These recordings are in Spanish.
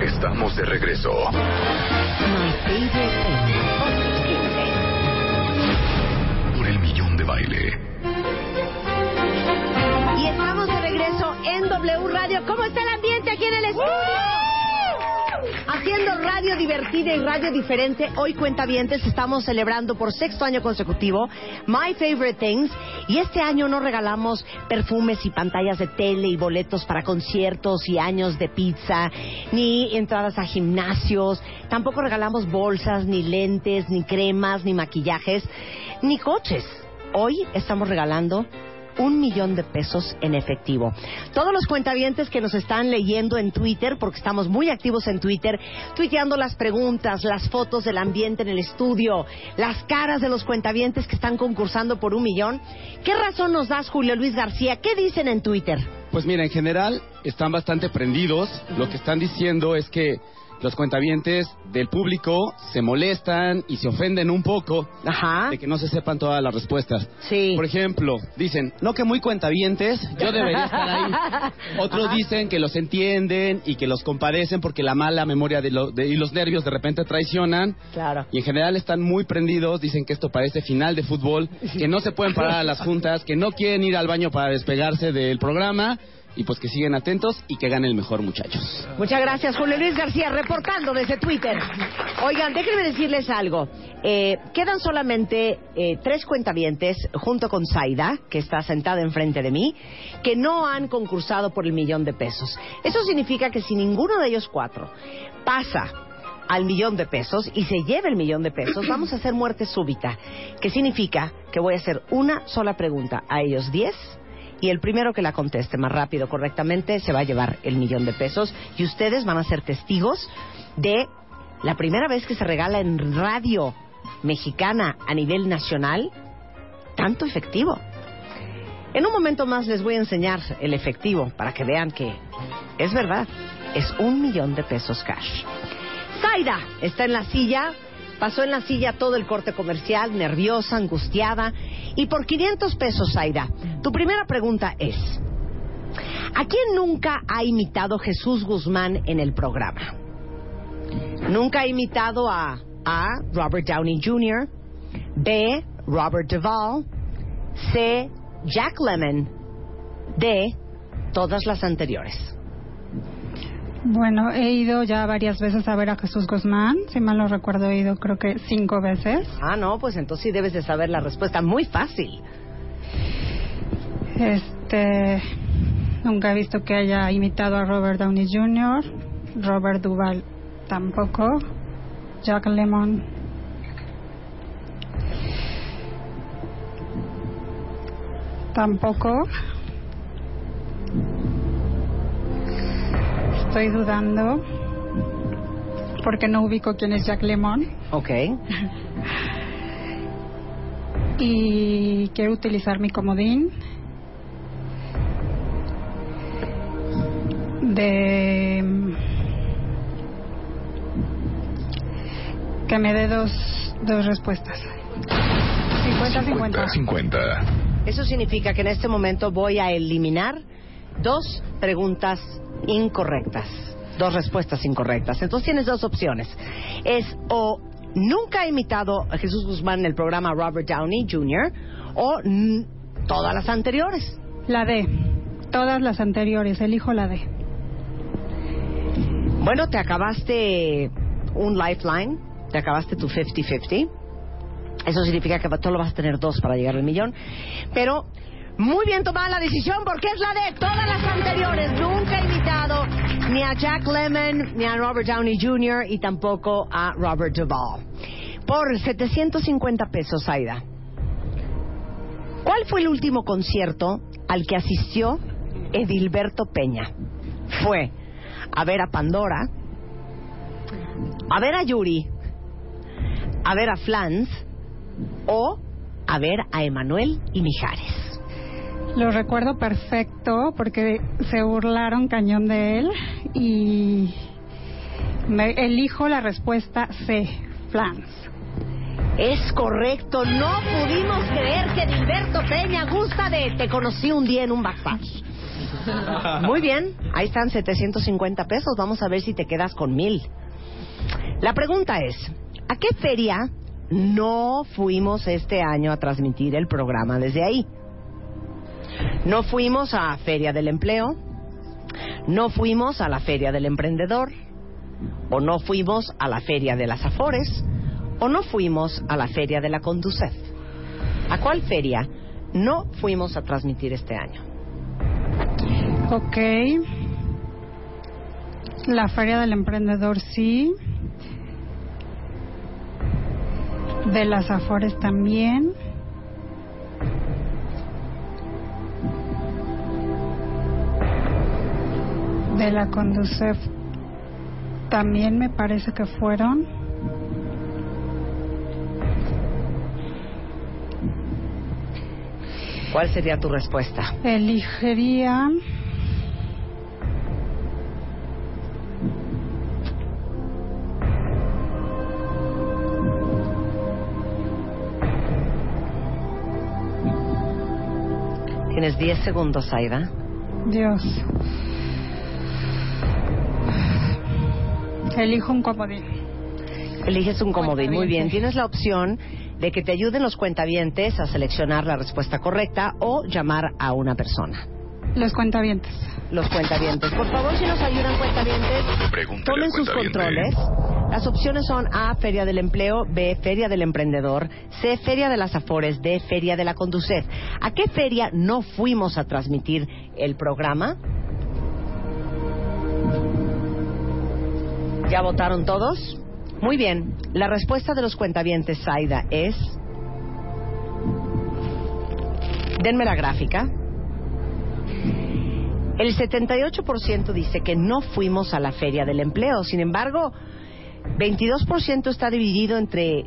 Estamos de regreso. My favorite thing. Por el millón de baile. Y estamos de regreso en W Radio. ¿Cómo está el ambiente aquí en el estudio? Haciendo radio divertida y radio diferente, hoy cuentavientes estamos celebrando por sexto año consecutivo My Favorite Things y este año no regalamos perfumes y pantallas de tele y boletos para conciertos y años de pizza, ni entradas a gimnasios, tampoco regalamos bolsas, ni lentes, ni cremas, ni maquillajes, ni coches. Hoy estamos regalando un millón de pesos en efectivo. Todos los cuentavientes que nos están leyendo en Twitter, porque estamos muy activos en Twitter, tuiteando las preguntas, las fotos del ambiente en el estudio, las caras de los cuentavientes que están concursando por un millón. ¿Qué razón nos das, Julio Luis García? ¿Qué dicen en Twitter? Pues mira, en general están bastante prendidos. Lo que están diciendo es que los cuentavientes del público se molestan y se ofenden un poco Ajá. de que no se sepan todas las respuestas. Sí. Por ejemplo, dicen, no que muy cuentavientes, yo debería estar ahí. Otros dicen que los entienden y que los compadecen porque la mala memoria de lo- de- y los nervios de repente traicionan. Claro. Y en general están muy prendidos, dicen que esto parece final de fútbol, que no se pueden parar a las juntas, que no quieren ir al baño para despegarse del programa y pues que siguen atentos y que gane el mejor muchachos. Muchas gracias, Julio Luis García, reportando desde Twitter. Oigan, déjenme decirles algo. Eh, quedan solamente eh, tres cuentavientes, junto con Zaida, que está sentada enfrente de mí, que no han concursado por el millón de pesos. Eso significa que si ninguno de ellos cuatro pasa al millón de pesos y se lleva el millón de pesos, vamos a hacer muerte súbita, que significa que voy a hacer una sola pregunta a ellos diez y el primero que la conteste más rápido, correctamente, se va a llevar el millón de pesos y ustedes van a ser testigos de la primera vez que se regala en radio mexicana a nivel nacional tanto efectivo. En un momento más les voy a enseñar el efectivo para que vean que es verdad, es un millón de pesos cash. Zaida está en la silla, pasó en la silla todo el corte comercial, nerviosa, angustiada, y por 500 pesos, Zaida, tu primera pregunta es, ¿a quién nunca ha imitado Jesús Guzmán en el programa? Nunca ha imitado a A. Robert Downey Jr., B. Robert Duvall, C. Jack Lemmon, D. Todas las anteriores. Bueno, he ido ya varias veces a ver a Jesús Guzmán. Si mal no recuerdo, he ido creo que cinco veces. Ah, no, pues entonces sí debes de saber la respuesta. Muy fácil. Este. Nunca he visto que haya imitado a Robert Downey Jr., Robert Duvall tampoco, Jack Lemmon. Tampoco. Estoy dudando porque no ubico quién es Jack Lemmon Ok. y quiero utilizar mi comodín de que me dé dos, dos respuestas 50-50 50. Eso significa que en este momento voy a eliminar dos preguntas incorrectas, dos respuestas incorrectas. Entonces tienes dos opciones. Es o nunca he imitado a Jesús Guzmán en el programa Robert Downey Jr. o todas las anteriores. la D todas las anteriores elijo la D Bueno, te acabaste un lifeline, te acabaste tu 50-50. Eso significa que solo vas a tener dos para llegar al millón. Pero muy bien tomada la decisión porque es la de todas las anteriores. Nunca he invitado ni a Jack Lemmon, ni a Robert Downey Jr. y tampoco a Robert Duvall. Por 750 pesos, Aida. ¿Cuál fue el último concierto al que asistió Edilberto Peña? Fue a ver a Pandora, a ver a Yuri, a ver a Flans o a ver a Emanuel y Mijares. Lo recuerdo perfecto porque se burlaron cañón de él y me elijo la respuesta C, Flans. Es correcto, no pudimos creer que Edilberto Peña gusta de Te conocí un día en un backstage. Muy bien, ahí están 750 pesos. Vamos a ver si te quedas con mil. La pregunta es, ¿a qué feria no fuimos este año a transmitir el programa desde ahí? No fuimos a Feria del Empleo, no fuimos a la Feria del Emprendedor, o no fuimos a la Feria de las Afores, o no fuimos a la Feria de la Conducef. ¿A cuál feria no fuimos a transmitir este año? Ok. La Feria del Emprendedor sí. De las Afores también. De la Conducef también me parece que fueron. ¿Cuál sería tu respuesta? Elegiría Tienes 10 segundos, Aida. Dios. Elijo un comodín. Eliges un comodín. Muy bien. Tienes la opción de que te ayuden los cuentavientes a seleccionar la respuesta correcta o llamar a una persona. Los cuentavientes. Los cuentavientes. Por favor, si nos ayudan cuentavientes, Pregúntale tomen sus controles. Las opciones son A, Feria del Empleo, B, Feria del Emprendedor, C, Feria de las Afores, D, Feria de la Conducef. ¿A qué feria no fuimos a transmitir el programa? ¿Ya votaron todos? Muy bien. La respuesta de los cuentavientes, Zaida, es... Denme la gráfica. El 78% dice que no fuimos a la Feria del Empleo. Sin embargo, 22% está dividido entre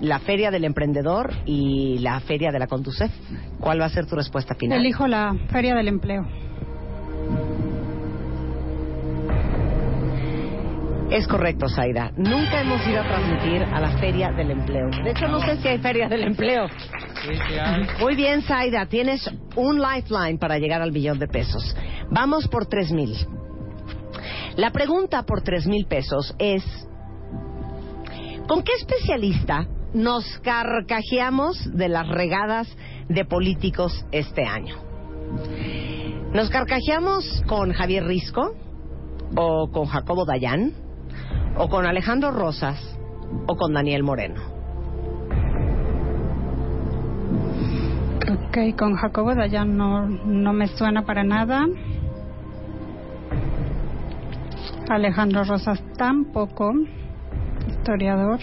la Feria del Emprendedor y la Feria de la Conducef. ¿Cuál va a ser tu respuesta final? Elijo la Feria del Empleo. Es correcto, Zaida. Nunca hemos ido a transmitir a la Feria del Empleo. De hecho, no sé si hay Feria del Empleo. Muy bien, Zaida. Tienes un lifeline para llegar al millón de pesos. Vamos por tres mil. La pregunta por tres mil pesos es: ¿con qué especialista nos carcajeamos de las regadas de políticos este año? ¿Nos carcajeamos con Javier Risco? ¿O con Jacobo Dayan? ¿O con Alejandro Rosas? ¿O con Daniel Moreno? Ok, con Jacobo Dayan no, no me suena para nada. Alejandro Rosas tampoco, historiador.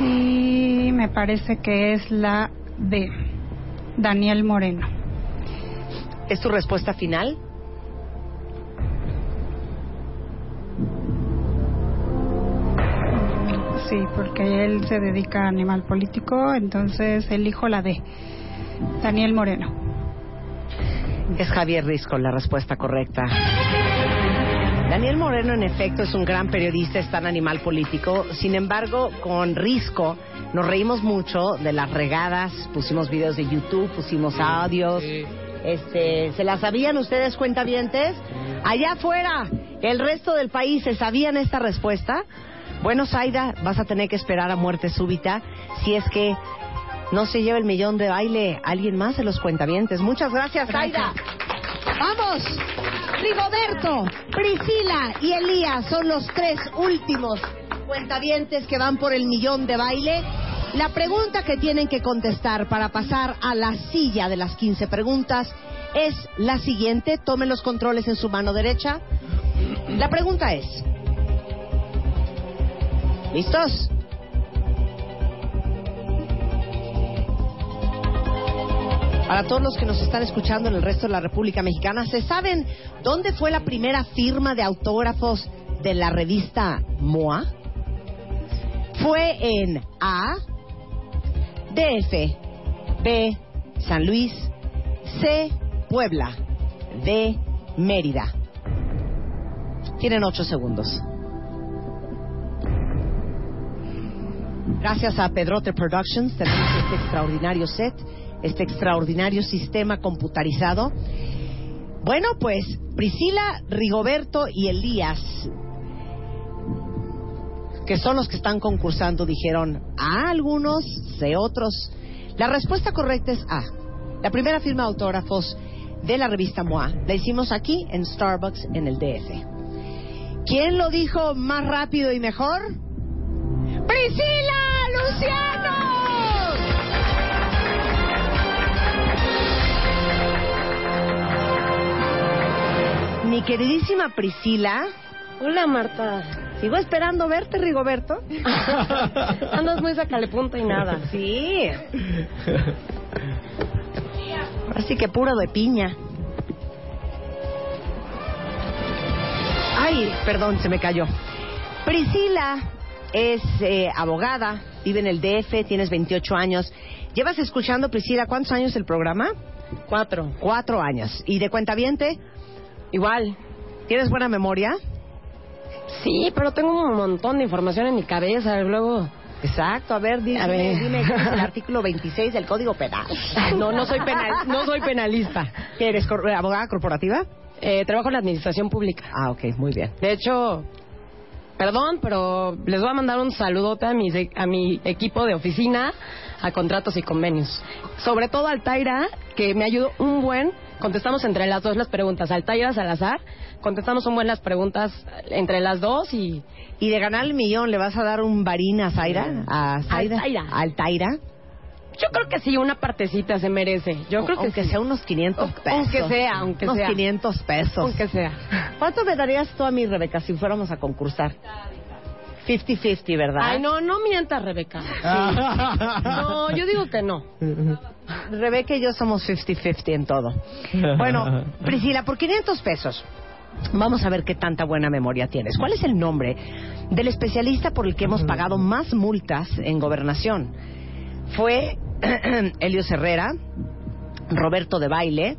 Y me parece que es la de Daniel Moreno. ¿Es tu respuesta final? Sí, porque él se dedica a animal político, entonces elijo la de Daniel Moreno. Es Javier Risco la respuesta correcta. Daniel Moreno, en efecto, es un gran periodista, es tan animal político. Sin embargo, con Risco nos reímos mucho de las regadas, pusimos videos de YouTube, pusimos audios. Este, ¿Se las sabían ustedes, cuentavientes? Allá afuera, el resto del país, ¿se sabían esta respuesta? Bueno, Zaida, vas a tener que esperar a muerte súbita si es que no se lleva el millón de baile alguien más de los cuentavientes. Muchas gracias, Zaida. ¡Vamos! Rigoberto, Priscila y Elías son los tres últimos cuentavientes que van por el millón de baile. La pregunta que tienen que contestar para pasar a la silla de las 15 preguntas es la siguiente. Tomen los controles en su mano derecha. La pregunta es... ¿Listos? Para todos los que nos están escuchando en el resto de la República Mexicana, ¿se saben dónde fue la primera firma de autógrafos de la revista MOA? Fue en A, DF, B, San Luis, C, Puebla, D, Mérida. Tienen ocho segundos. Gracias a Pedrote Productions tenemos este extraordinario set, este extraordinario sistema computarizado. Bueno, pues Priscila, Rigoberto y Elías, que son los que están concursando, dijeron A algunos, C otros. La respuesta correcta es A. La primera firma de autógrafos de la revista MOA la hicimos aquí en Starbucks en el DF. ¿Quién lo dijo más rápido y mejor? ¡Priscila Luciano! Mi queridísima Priscila, Hola, Marta. Sigo esperando verte, Rigoberto. Andas muy sacale punta y nada. Sí. Así que puro de piña. Ay, perdón, se me cayó. Priscila es eh, abogada, vive en el DF, tienes 28 años. ¿Llevas escuchando, Priscila, cuántos años el programa? Cuatro. Cuatro años. ¿Y de cuentaviente? Igual. ¿Tienes buena memoria? Sí, pero tengo un montón de información en mi cabeza. Luego. Exacto, a ver, dime, A ver. dime ¿cuál es el artículo 26 del Código Penal. No, no soy penal, no soy penalista. ¿Qué eres, cor- abogada corporativa? Eh, trabajo en la administración pública. Ah, ok, muy bien. De hecho, perdón, pero les voy a mandar un saludote a mi, a mi equipo de oficina, a contratos y convenios. Sobre todo al Taira, que me ayudó un buen. Contestamos entre las dos las preguntas. Al Taira Salazar, contestamos un buen las preguntas entre las dos y. ¿Y de ganar el millón le vas a dar un varín a Zaira? ¿A Zaira? ¿Al Taira? Yo creo que sí, una partecita se merece. Yo creo que aunque sí. sea unos 500 Aunque pesos. sea, aunque unos sea. 500 pesos. Aunque sea. ¿Cuánto me darías tú a mí, Rebeca, si fuéramos a concursar? 50-50, ¿verdad? Ay, no, no mientas, Rebeca. No, yo digo que no. Rebeca y yo somos 50-50 en todo. Bueno, Priscila, por 500 pesos. Vamos a ver qué tanta buena memoria tienes. ¿Cuál es el nombre del especialista por el que hemos pagado más multas en gobernación? Fue Elio Herrera, Roberto de Baile,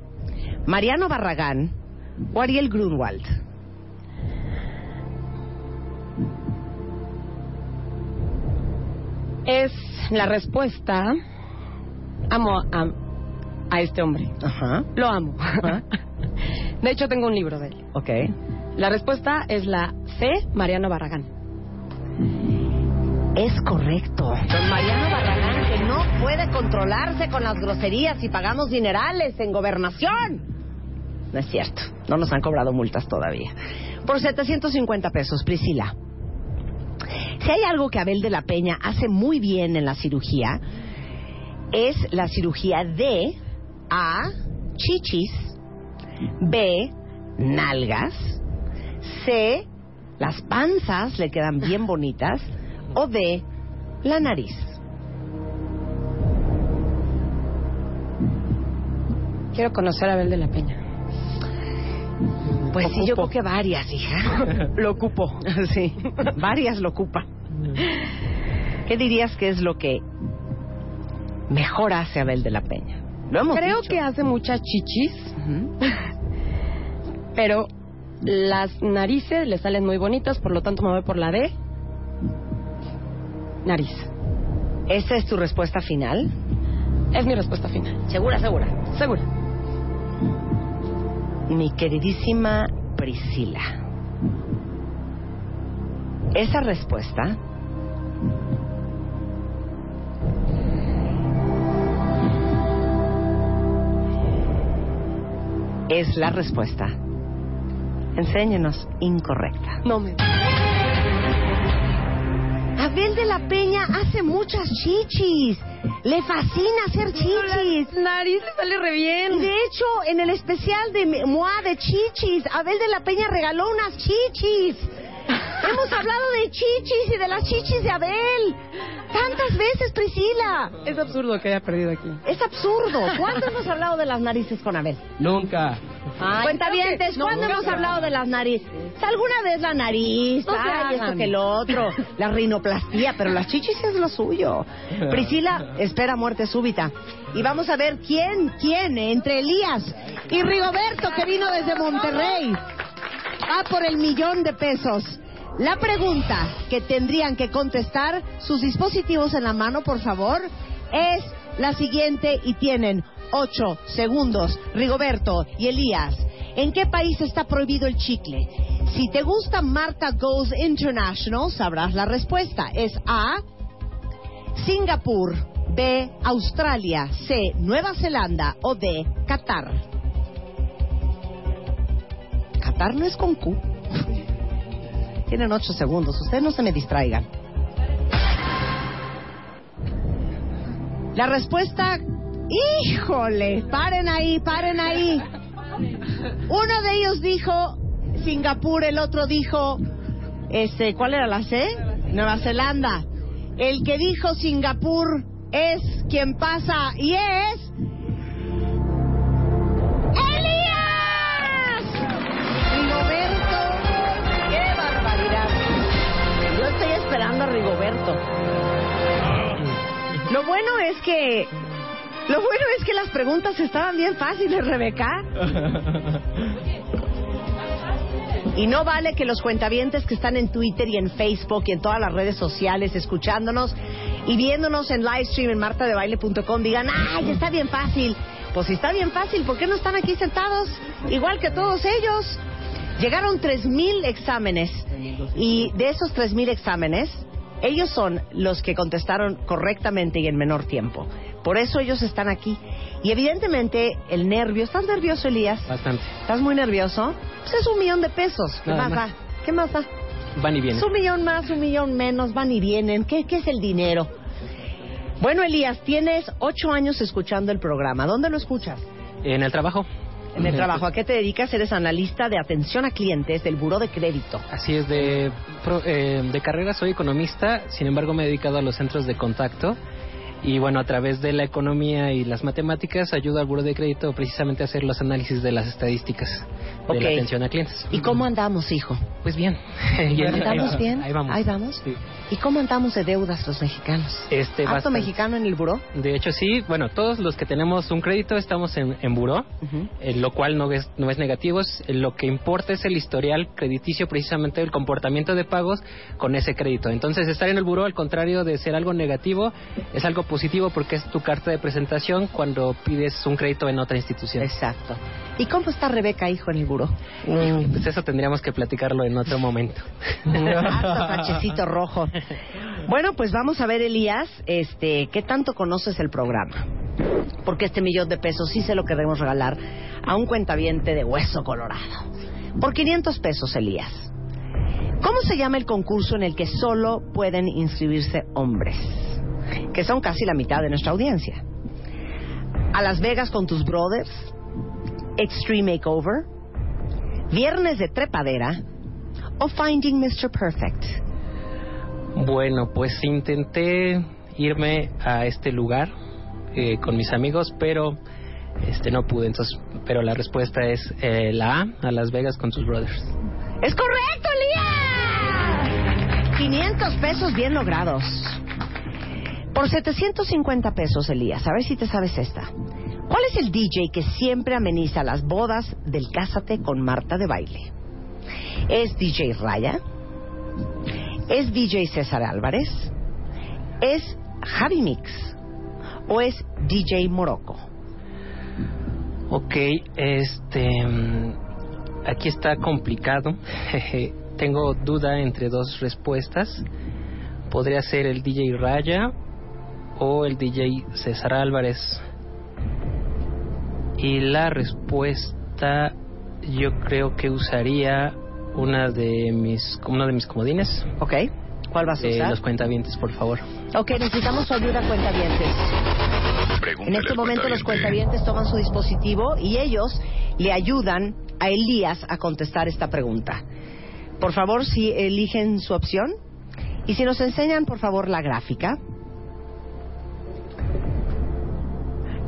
Mariano Barragán o Ariel Grunwald. Es la respuesta. Amo a, a este hombre. Ajá. Lo amo. De hecho, tengo un libro de él. Ok. La respuesta es la C, Mariano Barragán. Es correcto. Don Mariano Barragán, que no puede controlarse con las groserías y pagamos dinerales en gobernación. No es cierto. No nos han cobrado multas todavía. Por 750 pesos, Priscila. Si hay algo que Abel de la Peña hace muy bien en la cirugía, es la cirugía de A, chichis, B, nalgas, C, las panzas le quedan bien bonitas, o D, la nariz. Quiero conocer a Abel de la Peña. Pues sí, yo creo que varias, hija. Lo ocupo. sí, varias lo ocupan. ¿Qué dirías que es lo que mejor hace Abel de la Peña? Lo hemos Creo dicho. que hace muchas chichis, pero las narices le salen muy bonitas, por lo tanto me voy por la D. Nariz. ¿Esa es tu respuesta final? Es mi respuesta final. Segura, segura. Segura. Mi queridísima Priscila. Esa respuesta es la respuesta. Enséñenos incorrecta. No me. Abel de la Peña hace muchas chichis. Le fascina hacer chichis. Nariz le sale re Y bien. de hecho, en el especial de Moa de chichis, Abel de la Peña regaló unas chichis. Hemos hablado de chichis y de las chichis de Abel. Tantas veces, Priscila. Es absurdo que haya perdido aquí. Es absurdo. ¿Cuándo hemos hablado de las narices con Abel? Nunca. Cuentavientes, no, ¿cuándo nunca hemos hablado de las narices? ¿Alguna vez la nariz? No Ay, esto que lo otro. La rinoplastía, pero las chichis es lo suyo. Priscila espera muerte súbita. Y vamos a ver quién, quién, entre Elías y Rigoberto, que vino desde Monterrey. Va por el millón de pesos. La pregunta que tendrían que contestar sus dispositivos en la mano, por favor, es la siguiente y tienen ocho segundos. Rigoberto y Elías, ¿en qué país está prohibido el chicle? Si te gusta Marta Goes International, sabrás la respuesta. Es A. Singapur, B. Australia, C. Nueva Zelanda o D. Qatar. Qatar no es con Q. Tienen ocho segundos. Ustedes no se me distraigan. La respuesta, híjole, paren ahí, paren ahí. Uno de ellos dijo Singapur, el otro dijo, este, ¿cuál era la C? Nueva Zelanda. El que dijo Singapur es quien pasa y es Lo bueno es que lo bueno es que las preguntas estaban bien fáciles, Rebeca. Y no vale que los cuentavientes que están en Twitter y en Facebook y en todas las redes sociales escuchándonos y viéndonos en live stream en martadebaile.com digan, ¡ay, está bien fácil! Pues si está bien fácil, ¿por qué no están aquí sentados? Igual que todos ellos. Llegaron 3.000 exámenes y de esos 3.000 exámenes, ellos son los que contestaron correctamente y en menor tiempo. Por eso ellos están aquí. Y evidentemente el nervio. ¿Estás nervioso, Elías? Bastante. ¿Estás muy nervioso? Pues es un millón de pesos. ¿Qué Nada más más. da? ¿Qué más da? Van y vienen. Es un millón más, un millón menos, van y vienen. ¿Qué, qué es el dinero? Bueno, Elías, tienes ocho años escuchando el programa. ¿Dónde lo escuchas? En el trabajo. En el trabajo. ¿A qué te dedicas? Eres analista de atención a clientes del Buró de Crédito. Así es, de, pro- eh, de carrera soy economista, sin embargo me he dedicado a los centros de contacto y bueno, a través de la economía y las matemáticas ayudo al buro de crédito precisamente a hacer los análisis de las estadísticas de la atención a clientes. ¿Y cómo andamos, hijo? Pues bien. ¿Andamos bien? Ahí vamos. Ahí vamos. Sí. ¿Y cómo andamos de deudas los mexicanos? Este, ¿Harto mexicano en el buró? De hecho, sí. Bueno, todos los que tenemos un crédito estamos en, en buró, eh, lo cual no es, no es negativo. es- eh, lo que importa es el historial crediticio, precisamente el comportamiento de pagos con ese crédito. Entonces, estar en el buró, al contrario de ser algo negativo, es algo positivo porque es tu carta de presentación cuando pides un crédito en otra institución. Exacto. ¿Y cómo está Rebeca, hijo, en el buró? Mm, Pues eso tendríamos que platicarlo en otro momento. Sachecito rojo. Bueno, pues vamos a ver, Elías, este, ¿qué tanto conoces el programa? Porque este millón de pesos sí se lo queremos regalar a un cuentaviente de hueso colorado. Por 500 pesos, Elías. ¿Cómo se llama el concurso en el que solo pueden inscribirse hombres? Que son casi la mitad de nuestra audiencia. A Las Vegas con tus brothers, Extreme Makeover, Viernes de Trepadera o Finding Mr. Perfect. Bueno, pues intenté irme a este lugar eh, con mis amigos, pero este no pude. Entonces, pero la respuesta es eh, la A, a Las Vegas con sus brothers. ¡Es correcto, Elías! 500 pesos bien logrados. Por 750 pesos, Elías, a ver si te sabes esta. ¿Cuál es el DJ que siempre ameniza las bodas del Cásate con Marta de Baile? ¿Es DJ Raya? ¿Es DJ César Álvarez? ¿Es Javi Mix? ¿O es DJ Morocco? Ok, este, mm, aquí está complicado. Tengo duda entre dos respuestas. Podría ser el DJ Raya o el DJ César Álvarez. Y la respuesta yo creo que usaría una de mis uno de mis comodines. ¿Ok? ¿Cuál vas a Eh, usar? los cuentavientes, por favor. Ok, necesitamos su ayuda, cuentavientes. En Pregúntale este al momento los cuentaviente. cuentavientes toman su dispositivo y ellos le ayudan a Elías a contestar esta pregunta. Por favor, si eligen su opción y si nos enseñan, por favor, la gráfica.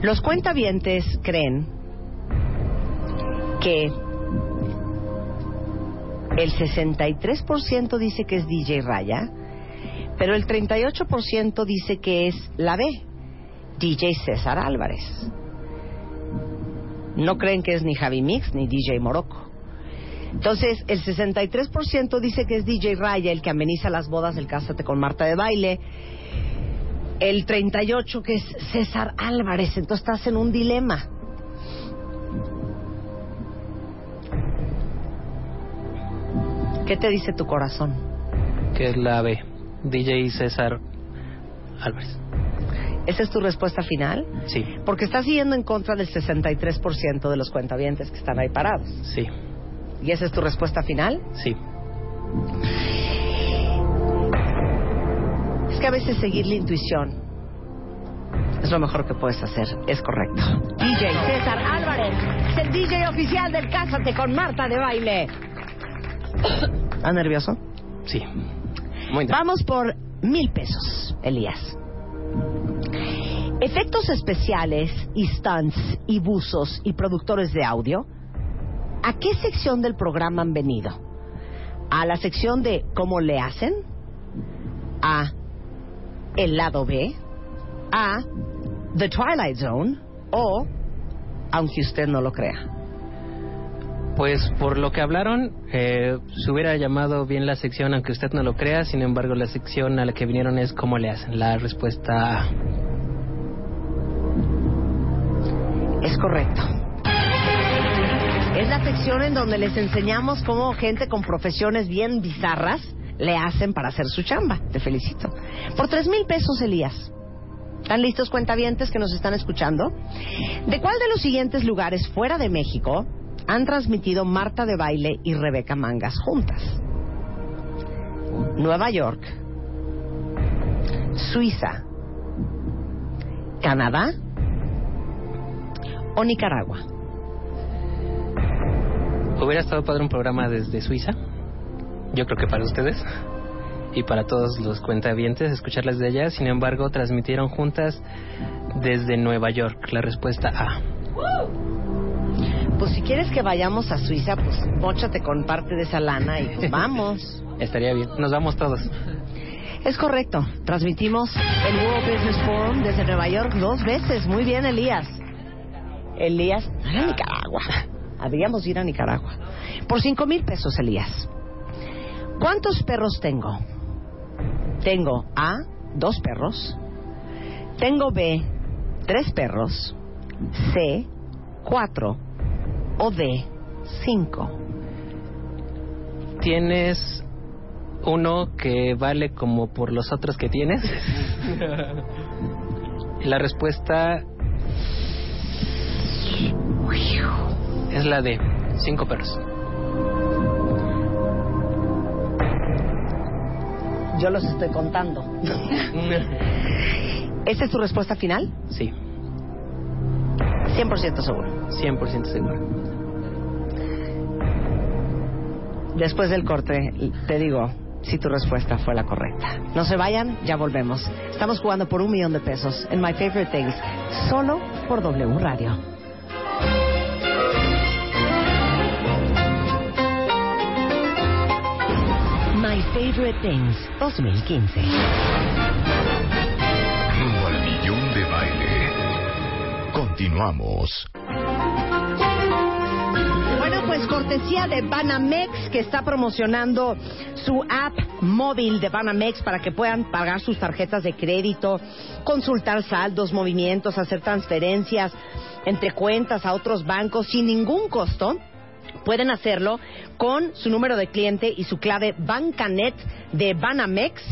Los cuentavientes creen que el 63% dice que es DJ Raya, pero el 38% dice que es la B, DJ César Álvarez. No creen que es ni Javi Mix ni DJ Morocco. Entonces, el 63% dice que es DJ Raya el que ameniza las bodas del Cásate con Marta de Baile. El 38% que es César Álvarez. Entonces estás en un dilema. ¿Qué te dice tu corazón? Que es la B. DJ César Álvarez. ¿Esa es tu respuesta final? Sí, Porque estás yendo en contra del 63% de los cuentavientes que están ahí parados. sí, ¿Y esa es tu respuesta final? sí. Es que a veces seguir la intuición es lo mejor que puedes hacer. Es correcto. DJ César Álvarez es el DJ oficial del Cásate con Marta de Baile. ¿Estás nervioso? Sí. Muy. Vamos por mil pesos, Elías. Efectos especiales y stunts y buzos y productores de audio, ¿a qué sección del programa han venido? ¿A la sección de cómo le hacen? ¿A el lado B? ¿A The Twilight Zone? ¿O, aunque usted no lo crea? Pues por lo que hablaron, eh, se hubiera llamado bien la sección, aunque usted no lo crea. Sin embargo, la sección a la que vinieron es cómo le hacen. La respuesta. Es correcto. Es la sección en donde les enseñamos cómo gente con profesiones bien bizarras le hacen para hacer su chamba. Te felicito. Por tres mil pesos, Elías. ¿Están listos cuentavientes que nos están escuchando? ¿De cuál de los siguientes lugares fuera de México han transmitido Marta de Baile y Rebeca Mangas juntas? Nueva York, Suiza, Canadá o Nicaragua. Hubiera estado padre un programa desde Suiza. Yo creo que para ustedes y para todos los cuentavientes escucharlas de allá. Sin embargo, transmitieron juntas desde Nueva York. La respuesta A. Pues si quieres que vayamos a Suiza, pues móchate con parte de esa lana y pues vamos. Estaría bien. Nos vamos todos. Es correcto. Transmitimos el World Business Forum desde Nueva York dos veces. Muy bien, Elías. Elías, no era Nicaragua. Habríamos ir a Nicaragua. Por cinco mil pesos, Elías. ¿Cuántos perros tengo? Tengo A, dos perros. Tengo B, tres perros. C, cuatro. O D, cinco. Tienes uno que vale como por los otros que tienes. Y la respuesta es la de cinco perros. Yo los estoy contando. ¿Esa es tu respuesta final? Sí, 100% seguro. 100% seguro. Después del corte, te digo si tu respuesta fue la correcta. No se vayan, ya volvemos. Estamos jugando por un millón de pesos en My Favorite Things, solo por W Radio. My Favorite Things 2015. Rumbo al millón de baile. Continuamos. Pues cortesía de Banamex que está promocionando su app móvil de Banamex para que puedan pagar sus tarjetas de crédito, consultar saldos, movimientos, hacer transferencias entre cuentas a otros bancos sin ningún costo. Pueden hacerlo con su número de cliente y su clave Bancanet de Banamex.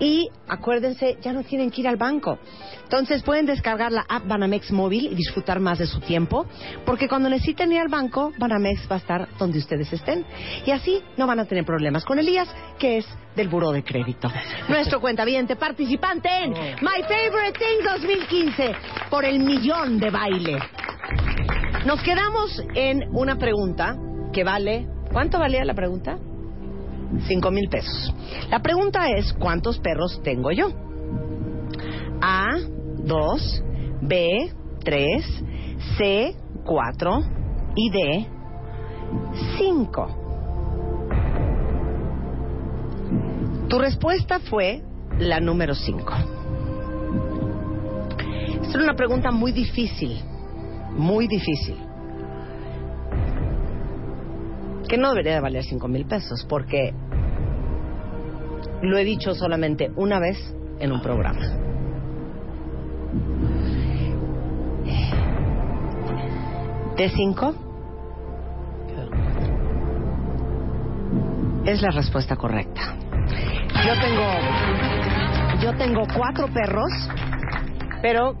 Y acuérdense, ya no tienen que ir al banco. Entonces pueden descargar la app Banamex móvil y disfrutar más de su tiempo, porque cuando necesiten ir al banco, Banamex va a estar donde ustedes estén. Y así no van a tener problemas con Elías, que es del Buró de Crédito. Nuestro cuentaviente participante en My Favorite Thing 2015 por el millón de baile. Nos quedamos en una pregunta que vale... ¿Cuánto valía la pregunta? Cinco mil pesos. La pregunta es, ¿cuántos perros tengo yo? A, 2, B, 3, C, 4 y D, 5. Tu respuesta fue la número 5. Esta era una pregunta muy difícil, muy difícil. Que no debería de valer cinco mil pesos, porque lo he dicho solamente una vez en un programa. De cinco es la respuesta correcta. Yo tengo, yo tengo cuatro perros, pero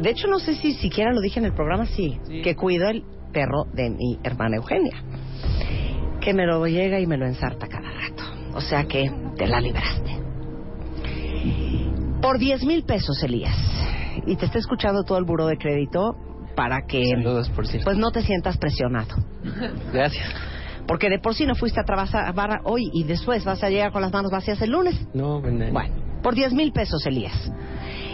de hecho no sé si siquiera lo dije en el programa, sí, que cuido el perro de mi hermana Eugenia, que me lo llega y me lo ensarta cada rato. O sea que te la libraste. Por 10 mil pesos, Elías, y te está escuchando todo el buro de crédito para que Saludos, por cierto. pues no te sientas presionado. Gracias. Porque de por sí no fuiste a trabajar hoy y después vas a llegar con las manos vacías el lunes. No, ven- Bueno, por 10 mil pesos, Elías.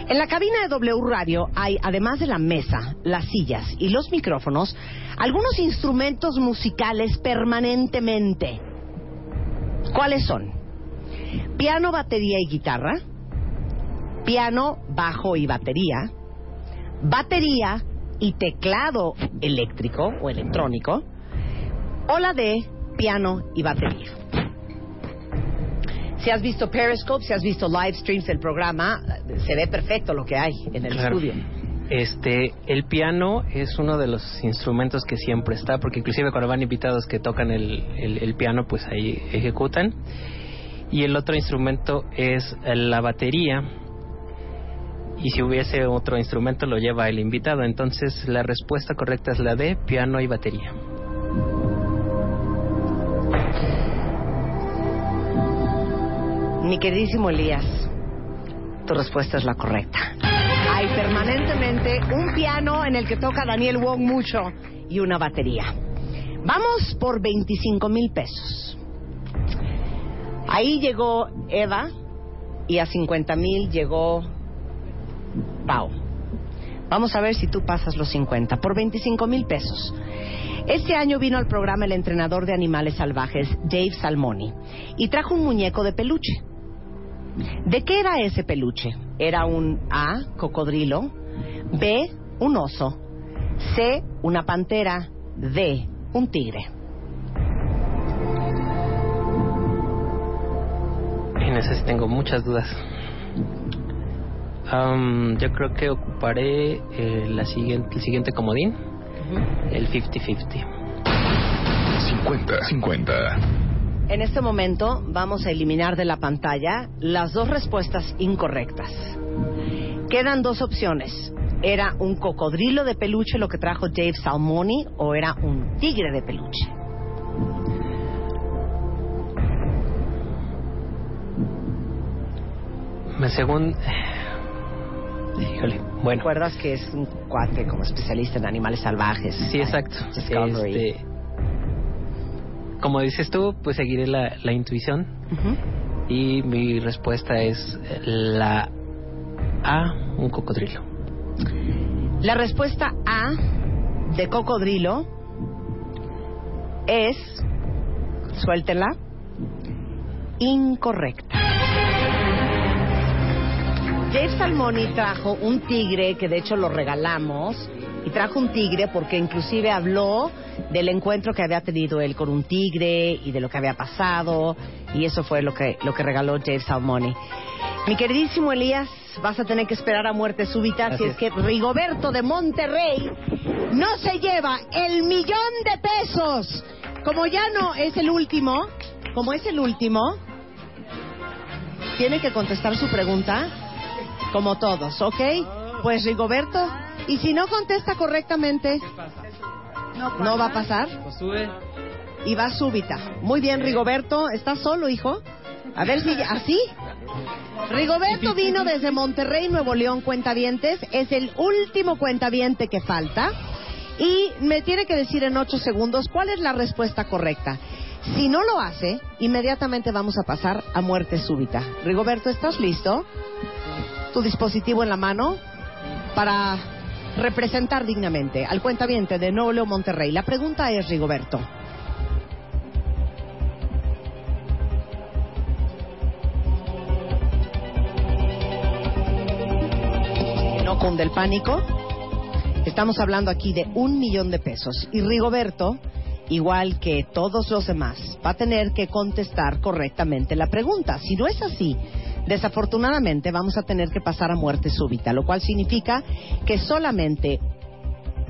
En la cabina de W Radio hay, además de la mesa, las sillas y los micrófonos, algunos instrumentos musicales permanentemente. ¿Cuáles son? Piano, batería y guitarra. Piano, bajo y batería. Batería y teclado eléctrico o electrónico. O la de piano y batería. Si has visto Periscope, si has visto live streams del programa, se ve perfecto lo que hay en el Claro. estudio. Este, el piano es uno de los instrumentos que siempre está, porque inclusive cuando van invitados que tocan el, el- el piano, pues ahí ejecutan. Y el otro instrumento es la batería. Y si hubiese otro instrumento lo lleva el invitado. Entonces la respuesta correcta es la de piano y batería. Mi queridísimo Elías, tu respuesta es la correcta. Hay permanentemente un piano en el que toca Daniel Wong mucho y una batería. Vamos por 25 mil pesos. Ahí llegó Eva y a 50 mil llegó Pau. Vamos a ver si tú pasas los 50 por 25 mil pesos. Este año vino al programa el entrenador de animales salvajes, Dave Salmoni, y trajo un muñeco de peluche. ¿De qué era ese peluche? Era un A, cocodrilo, B, un oso, C, una pantera, D, un tigre. En sí tengo muchas dudas. Am, yo creo que ocuparé eh, la siguiente, el siguiente comodín, el 50-50. 50-50. En este momento vamos a eliminar de la pantalla las dos respuestas incorrectas. Quedan dos opciones. ¿Era un cocodrilo de peluche lo que trajo Dave Salmoni o era un tigre de peluche? Me según... Híjole, bueno. ¿Recuerdas que es un cuate como especialista en animales salvajes? Sí, exacto. Discovery. Este, como dices tú, pues seguiré la, la intuición y mi respuesta es la A, un cocodrilo. La respuesta A de cocodrilo es, suéltenla, incorrecta. Dave Salmoni trajo un tigre que de hecho lo regalamos y trajo un tigre porque inclusive habló del encuentro que había tenido él con un tigre y de lo que había pasado y eso fue lo que lo que regaló Dave Salmoni. Mi queridísimo Elías, vas a tener que esperar a muerte súbita si Así es es. que Rigoberto de Monterrey no se lleva el millón de pesos. Como ya no es el último, como es el último, tiene que contestar su pregunta como todos, ¿ok? Pues Rigoberto, y si no contesta correctamente, no va a pasar y va súbita. Muy bien, Rigoberto, ¿estás solo, hijo? A ver si así. Rigoberto vino desde Monterrey, Nuevo León, cuentavientes. Es el último cuentaviente que falta. Y me tiene que decir en ocho segundos cuál es la respuesta correcta. Si no lo hace, inmediatamente vamos a pasar a muerte súbita. Rigoberto, ¿estás listo? Tu dispositivo en la mano para representar dignamente al cuentaviente de León, Monterrey. La pregunta es, Rigoberto. no cunde el pánico. Estamos hablando aquí de un millón de pesos. Y Rigoberto igual que todos los demás, va a tener que contestar correctamente la pregunta. Si no es así, desafortunadamente vamos a tener que pasar a muerte súbita, lo cual significa que solamente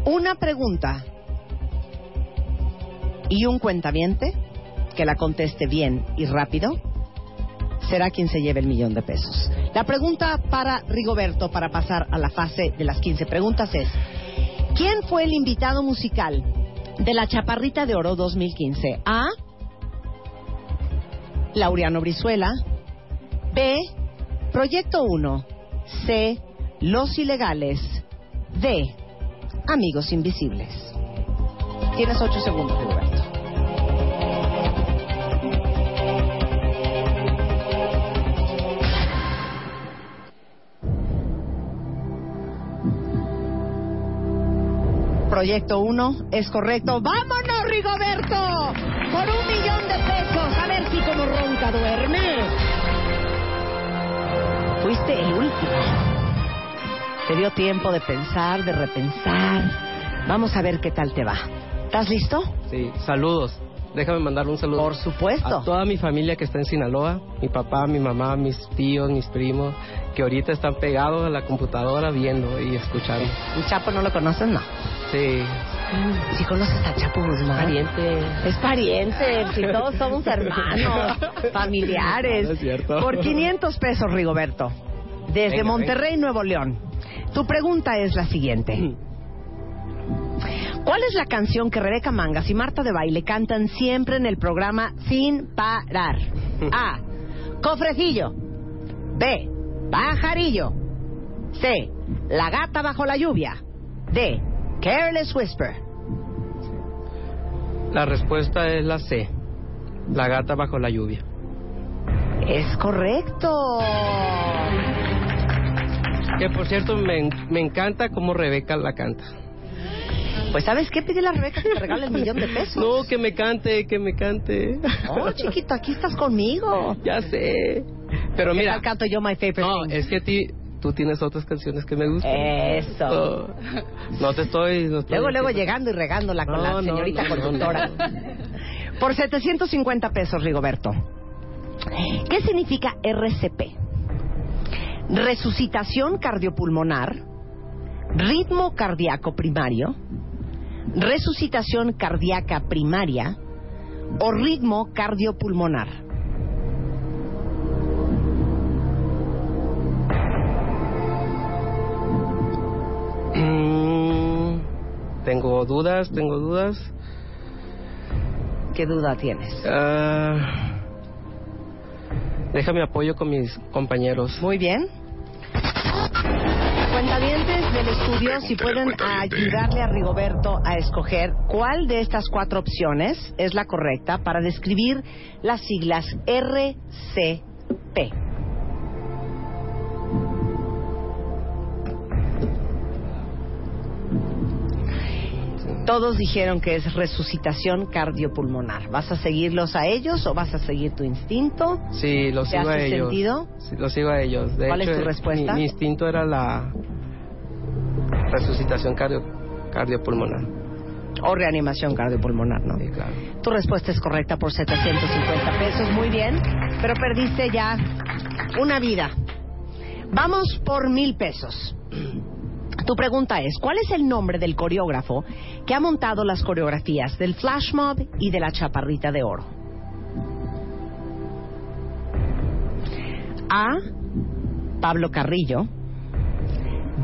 una pregunta y un cuentaviente que la conteste bien y rápido será quien se lleve el millón de pesos. La pregunta para Rigoberto para pasar a la fase de las 15 preguntas es, ¿quién fue el invitado musical de la Chaparrita de Oro 2015? A. Laureano Brizuela. B. Proyecto 1. C. Los Ilegales. D. Amigos Invisibles. Tienes ocho segundos, Rigoberto. Proyecto 1 es correcto. ¡Vámonos, Rigoberto! Por un millón de pesos. A ver si como ronca duerme. Fuiste el último. Te dio tiempo de pensar, de repensar. Vamos a ver qué tal te va. ¿Estás listo? Sí, saludos. Déjame mandar un saludo. Por supuesto. A toda mi familia que está en Sinaloa, mi papá, mi mamá, mis tíos, mis primos, que ahorita están pegados a la computadora viendo y escuchando. ¿El Chapo no lo conoces? No. Sí. Si conoces a Chapo Guzmán. Pariente. Es pariente, si todos somos hermanos, familiares. No es cierto. Por 500 pesos, Rigoberto. Desde Venga, Monterrey, Nuevo León. Tu pregunta es la siguiente. ¿Cuál es la canción que Rebeca Mangas y Marta de Baile cantan siempre en el programa sin parar? A. Cofrecillo. B. Pajarillo. C. La gata bajo la lluvia. D. Careless Whisper. La respuesta es la C. La gata bajo la lluvia. Es correcto. Que por cierto, me, me encanta cómo Rebeca la canta. Pues ¿sabes qué? Pide a Rebeca que te regale el millón de pesos. No, que me cante, que me cante. No, chiquito, aquí estás conmigo. Ya sé. Pero ¿Qué mira, canto yo My Favorite no, Thing? es que a ti, tú tienes otras canciones que me gustan. Eso. No, no te estoy... No estoy Luego, luego llegando y regándola con No, la señorita conductora. Por 750 pesos, Rigoberto. ¿Qué significa RCP? Resucitación cardiopulmonar, ritmo cardíaco primario, resucitación cardíaca primaria o ritmo cardiopulmonar. Tengo dudas, tengo dudas. ¿Qué duda tienes? Ah, déjame apoyo con mis compañeros. Muy bien. Cuentavientes del estudio, si pueden ayudarle a Rigoberto a escoger cuál de estas cuatro opciones es la correcta para describir las siglas RCP. Todos dijeron que es resucitación cardiopulmonar. ¿Vas a seguirlos a ellos o vas a seguir tu instinto? Sí, los ¿Te sigo a ellos. sentido? Sí, los sigo a ellos. De ¿Cuál es tu respuesta? Mi, mi instinto era la resucitación cardio, cardiopulmonar. O reanimación cardiopulmonar, ¿no? Sí, claro. Tu respuesta es correcta por 750 pesos, muy bien, pero perdiste ya una vida. Vamos por mil pesos. Tu pregunta es, ¿cuál es el nombre del coreógrafo que ha montado las coreografías del Flash Mob y de la Chaparrita de Oro? A. Pablo Carrillo.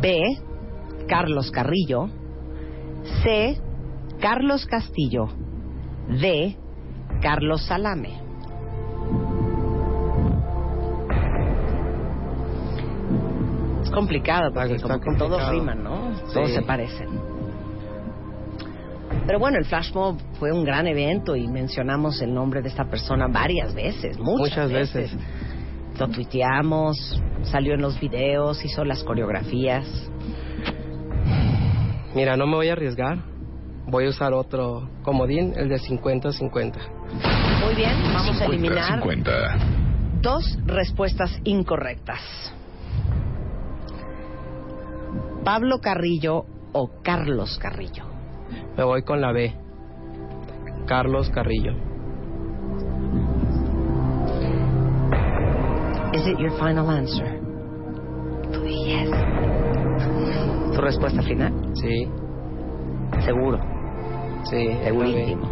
B. Carlos Carrillo. C. Carlos Castillo. D. Carlos Salame. Complicado porque Está como que todos riman, ¿no? Sí. Todos se parecen. Pero bueno, el Flash Mob fue un gran evento y mencionamos el nombre de esta persona varias veces, muchas, Muchas veces. Lo tuiteamos, salió en los videos, hizo las coreografías. Mira, no me voy a arriesgar. Voy a usar otro comodín, el de 50-50. Muy bien, vamos a 50, eliminar 50. dos respuestas incorrectas. Pablo Carrillo o Carlos Carrillo. Me voy con la B. Carlos Carrillo. Is it your final answer? Yes. ¿Tu respuesta final? Sí, Seguro. sí. Segurísimo.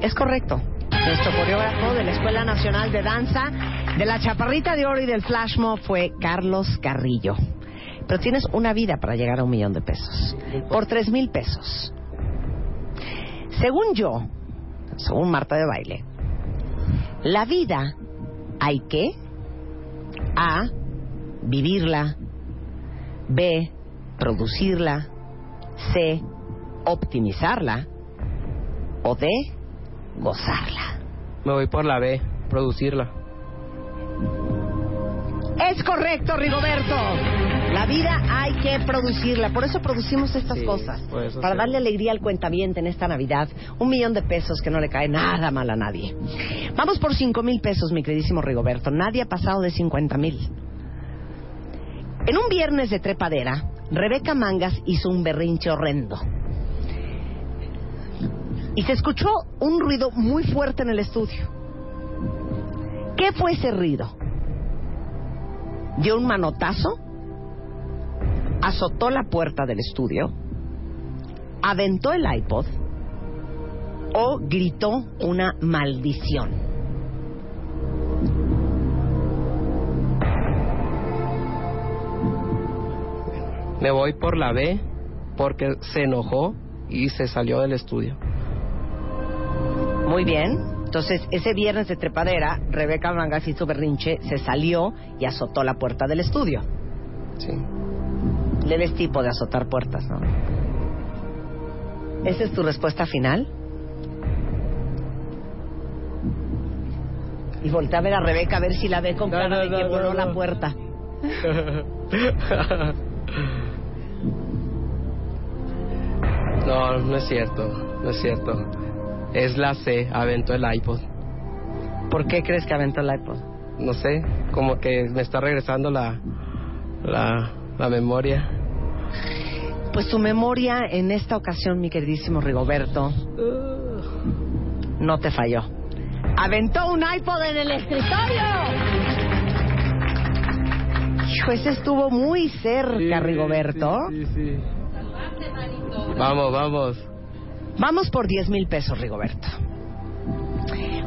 Es correcto. Nuestro coreógrafo de la Escuela Nacional de Danza, de la Chaparrita de Oro y del Flash Mob fue Carlos Carrillo. Pero tienes una vida para llegar a un millón de pesos. Por tres mil pesos. Según yo, según Marta de Baile, la vida hay que A. Vivirla. B. Producirla. C. Optimizarla. O D. Gozarla. Me voy por la B, producirla. Es correcto, Rigoberto. La vida hay que producirla. Por eso producimos estas Sí, cosas. para darle alegría al cuentaviente en esta Navidad. Un millón de pesos que no le cae nada mal a nadie. Vamos por cinco mil pesos, mi queridísimo Rigoberto. Nadie ha pasado de cincuenta mil. En un viernes de trepadera, Rebeca Mangas hizo un berrinche horrendo. Y se escuchó un ruido muy fuerte en el estudio. ¿Qué fue ese ruido? dio un manotazo, azotó la puerta del estudio, aventó el iPod o gritó una maldición. Me voy por la B porque se enojó y se salió del estudio. Muy bien. Entonces, ese viernes de trepadera, Rebeca Mangas hizo berrinche, se salió y azotó la puerta del estudio. Sí. Le ves tipo de azotar puertas, ¿no? ¿Esa es tu respuesta final? Y voltea a ver a Rebeca a ver si la ve con cara no, de que no, voló la puerta. No, no es cierto, no es cierto. Es la C, aventó el iPod. ¿Por qué crees que aventó el iPod? No sé, como que me está regresando la, la, la memoria. Pues tu memoria en esta ocasión, mi queridísimo Rigoberto, no te falló. Aventó un iPod en el escritorio. Hijo, ese estuvo muy cerca, Rigoberto. Sí, sí, sí. Vamos, vamos. Vamos por 10 mil pesos, Rigoberto.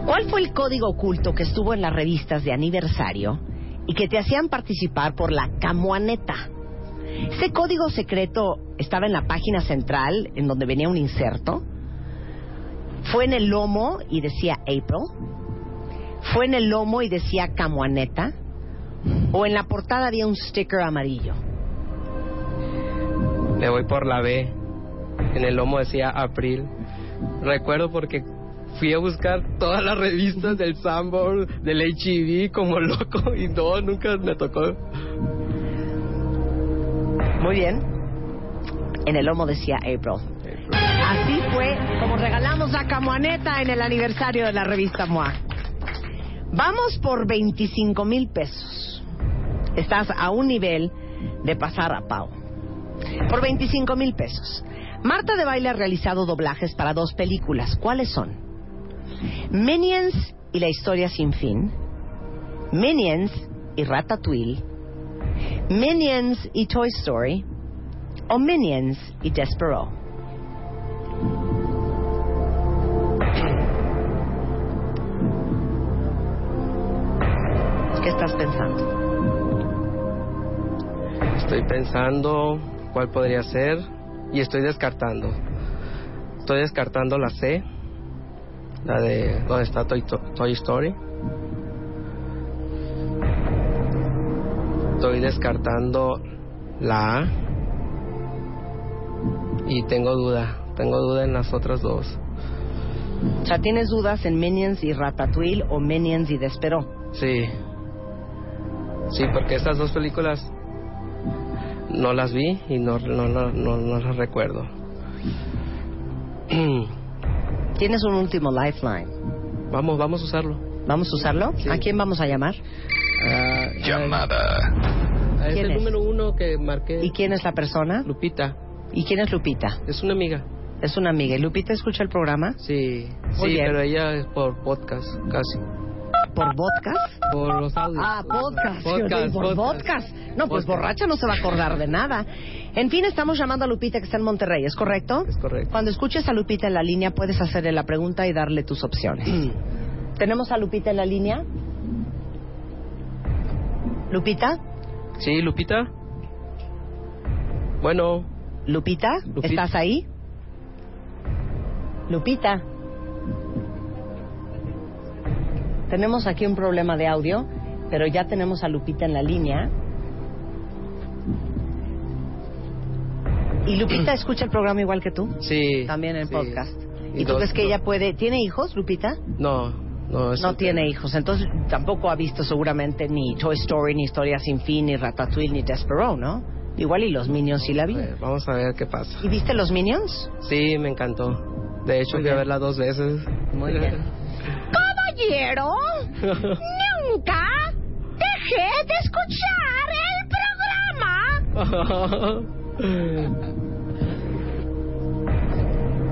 ¿Cuál fue el código oculto que estuvo en las revistas de aniversario y que te hacían participar por la camuaneta? Ese código secreto estaba en la página central, en donde venía un inserto. Fue en el lomo y decía April. Fue en el lomo y decía camuaneta. O en la portada había un sticker amarillo. Me voy por la B. En el lomo decía April. Recuerdo porque fui a buscar todas las revistas del Sanborn, del HIV como loco y no, nunca me tocó. Muy bien. En el lomo decía April. Así fue como regalamos la camuaneta en el aniversario de la revista MOA. Vamos por 25 mil pesos. Estás a un nivel de pasar a Pau. Por 25 mil pesos. Marta de Baile ha realizado doblajes para dos películas. ¿Cuáles son? Minions y la historia sin fin. Minions y Ratatouille. Minions y Toy Story. O Minions y Desperado. ¿Qué estás pensando? Estoy pensando cuál podría ser y estoy descartando. Estoy descartando la C, la de donde está Toy, Toy Story. Estoy descartando la A y tengo duda, tengo duda en las otras dos. O sea, ¿tienes dudas en Minions y Ratatouille o Minions y Desperó? Sí, sí, porque estas dos películas no las vi y no, no, no, no, no las recuerdo. Tienes un último lifeline. Vamos, vamos a usarlo. ¿Vamos a usarlo? Sí. ¿A quién vamos a llamar? Ah, Llamada. ah, es ¿Quién el es? número uno que marqué. ¿Y quién es la persona? Lupita. ¿Y quién es Lupita? Es una amiga. Es una amiga. ¿Y Lupita escucha el programa? Sí, Muy sí, bien. pero ella es por podcast, casi. ¿Por podcast? Por los audios. Ah, podcast. Podcast, digo, por podcast. podcast. No, pues borracha no se va a acordar de nada. En fin, estamos llamando a Lupita que está en Monterrey, ¿es correcto? Es correcto. Cuando escuches a Lupita en la línea, puedes hacerle la pregunta y darle tus opciones. ¿Tenemos a Lupita en la línea? ¿Lupita? Sí, Lupita. Bueno, ¿Lupita? Lupita. ¿Estás ahí? Lupita. Tenemos aquí un problema de audio, pero ya tenemos a Lupita en la línea. ¿Y Lupita escucha el programa igual que tú? sí. También en sí. podcast. ¿Y, Y tú dos- crees que ella puede... ¿Tiene hijos, Lupita? No, no. tiene hijos, entonces tampoco ha visto seguramente ni Toy Story, ni Historia Sin Fin, ni Ratatouille, ni Desperado, ¿no? Igual y los Minions sí la A vi. ver, vamos a ver qué pasa. ¿Y viste los Minions? Sí, me encantó. De hecho, fui a verla dos veces. Muy bien. Caballero, nunca dejé de escuchar el programa.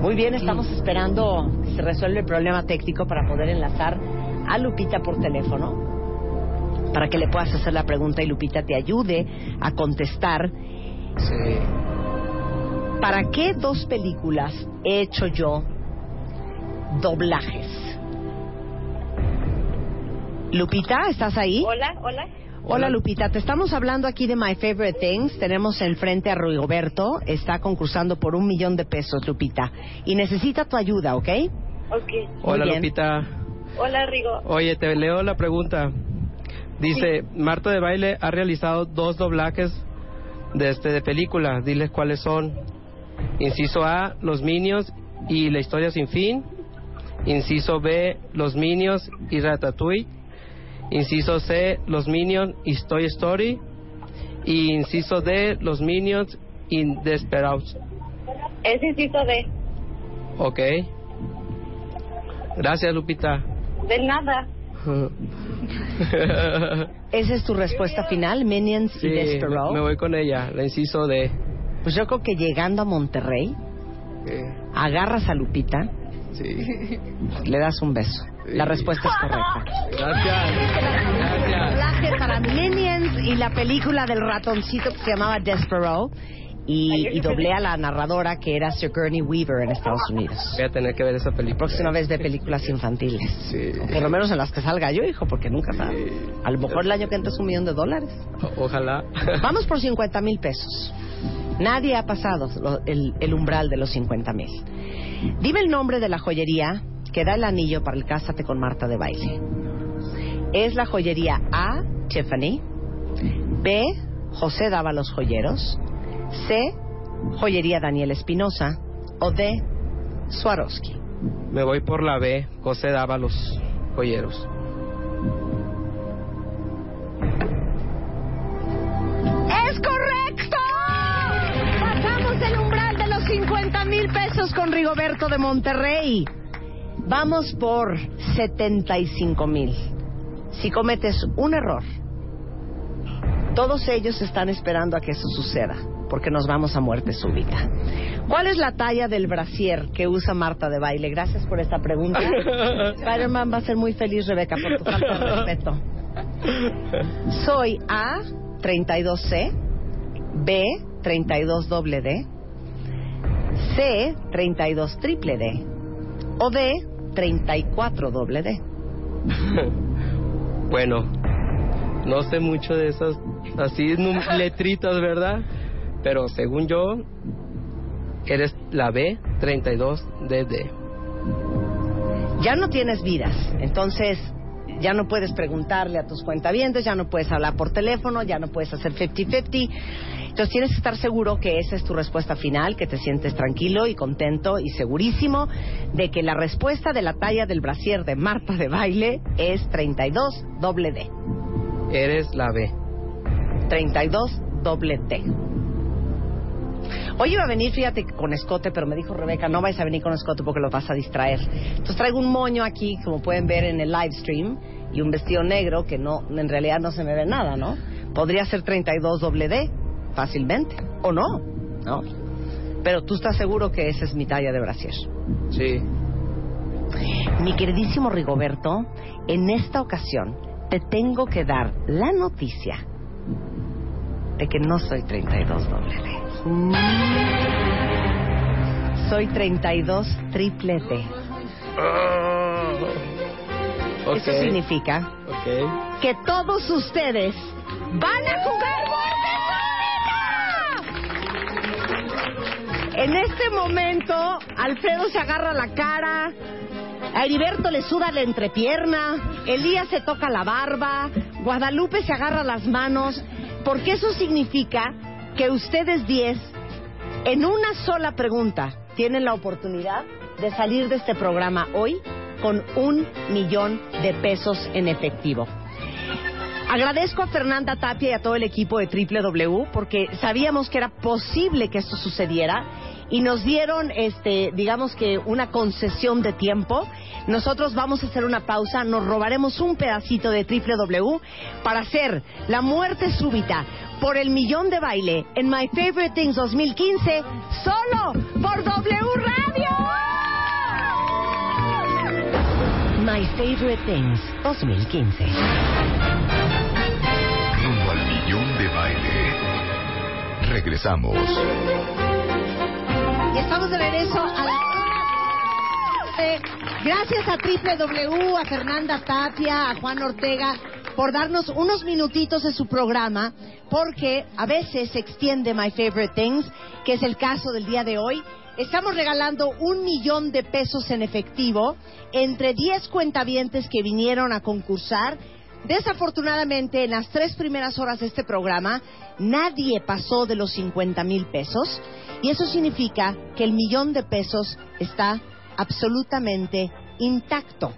Muy bien, estamos esperando se resuelva el problema técnico para poder enlazar a Lupita por teléfono, para que le puedas hacer la pregunta y Lupita te ayude a contestar. sí. ¿Para qué dos películas he hecho yo doblajes? Lupita, ¿estás ahí? Hola, hola. Hola Lupita, te estamos hablando aquí de My Favorite Things. Tenemos enfrente a Rigoberto, está concursando por un millón de pesos, Lupita. Y necesita tu ayuda, ¿ok? Ok. Hola. Lupita. Hola, Rigo. Oye, te leo la pregunta. Dice, Marta de Baile ha realizado dos doblajes de, este, de película. Diles cuáles son. Inciso A, Los Minions y La Historia Sin Fin. Inciso B, Los Minions y Ratatouille. Inciso C, Los Minions y Toy Story. Y inciso D, Los Minions y Desperados. Es inciso D. Ok. Gracias, Lupita. De nada. ¿Esa es tu respuesta final, Minions Sí, y Despero? me voy con ella, la inciso D. Pues yo creo que llegando a Monterrey, Eh, agarras a Lupita, Sí. le das un beso. La respuesta es correcta. Gracias. Gracias. Para Minions y la película del ratoncito que se llamaba Despero. Y, y doblé a la narradora que era Sigourney Weaver en Estados Unidos. Voy a tener que ver esa película. Próxima vez ve películas infantiles. Sí. Por lo menos en las que salga yo, hijo, porque nunca sabe. A lo mejor el año que entra es un millón de dólares. O- Ojalá. Vamos por 50 mil pesos. Nadie ha pasado lo- el, el umbral de los 50 mil. Dime el nombre de la joyería que da el anillo para el Cásate con Marta de baile. ¿Es la joyería A, Tiffany? B, José Dávalos Joyeros? C, Joyería Daniel Espinosa? ¿O D, Swarovski? Me voy por la B, José Dávalos Joyeros. ¡Es correcto! Pasamos el umbral de los 50 mil pesos con Rigoberto de Monterrey. Vamos por 75 mil. Si cometes un error, todos ellos están esperando a que eso suceda, porque nos vamos a muerte súbita. ¿Cuál es la talla del brasier que usa Marta de baile? Gracias por esta pregunta. Spider-Man va a ser muy feliz, Rebeca, por tu falta de respeto. Soy A, 32C, B, 32 doble D, C, 32 triple D, o D, 34 doble D. Bueno, no sé mucho de esas así letritas, ¿verdad? Pero según yo, eres la B, 32DD. Ya no tienes vidas, entonces ya no puedes preguntarle a tus cuentavientes, ya no puedes hablar por teléfono, ya no puedes hacer 50-50. Entonces tienes que estar seguro que esa es tu respuesta final, que te sientes tranquilo y contento y segurísimo de que la respuesta de la talla del brasier de Marta de baile es 32 doble D. Eres la B. 32 doble T. Hoy iba a venir, fíjate, con escote, pero me dijo Rebeca, no vais a venir con escote porque lo vas a distraer. Entonces traigo un moño aquí, como pueden ver en el live stream, y un vestido negro que no, en realidad no se me ve nada, ¿no? Podría ser 32 doble D, fácilmente, o no, ¿no? Pero tú estás seguro que esa es mi talla de brasier. Sí. Mi queridísimo Rigoberto, en esta ocasión te tengo que dar la noticia de que no soy 32 doble D. Soy 32 triplete. Ok. Eso significa que todos ustedes van a jugar muerte. En este momento, Alfredo se agarra la cara, a Heriberto le suda la entrepierna, Elías se toca la barba, Guadalupe se agarra las manos, porque eso significa que ustedes 10, en una sola pregunta, tienen la oportunidad de salir de este programa hoy con un millón de pesos en efectivo. Agradezco a Fernanda Tapia y a todo el equipo de W porque sabíamos que era posible que esto sucediera y nos dieron, este, digamos que una concesión de tiempo. Nosotros vamos a hacer una pausa, nos robaremos un pedacito de W para hacer la muerte súbita por el millón de baile en My Favorite Things 2015 solo por W Radio. My Favorite Things 2015. Rumbo al millón de baile. Regresamos. Y estamos de regreso a la Gracias a Triple W, a Fernanda Tapia, a Juan Ortega por darnos unos minutitos de su programa, porque a veces se extiende My Favorite Things, que es el caso del día de hoy. Estamos regalando un millón de pesos en efectivo entre 10 cuentavientes que vinieron a concursar. Desafortunadamente, en las tres primeras horas de este programa, nadie pasó de los 50 mil pesos. Y eso significa que el millón de pesos está absolutamente intacto.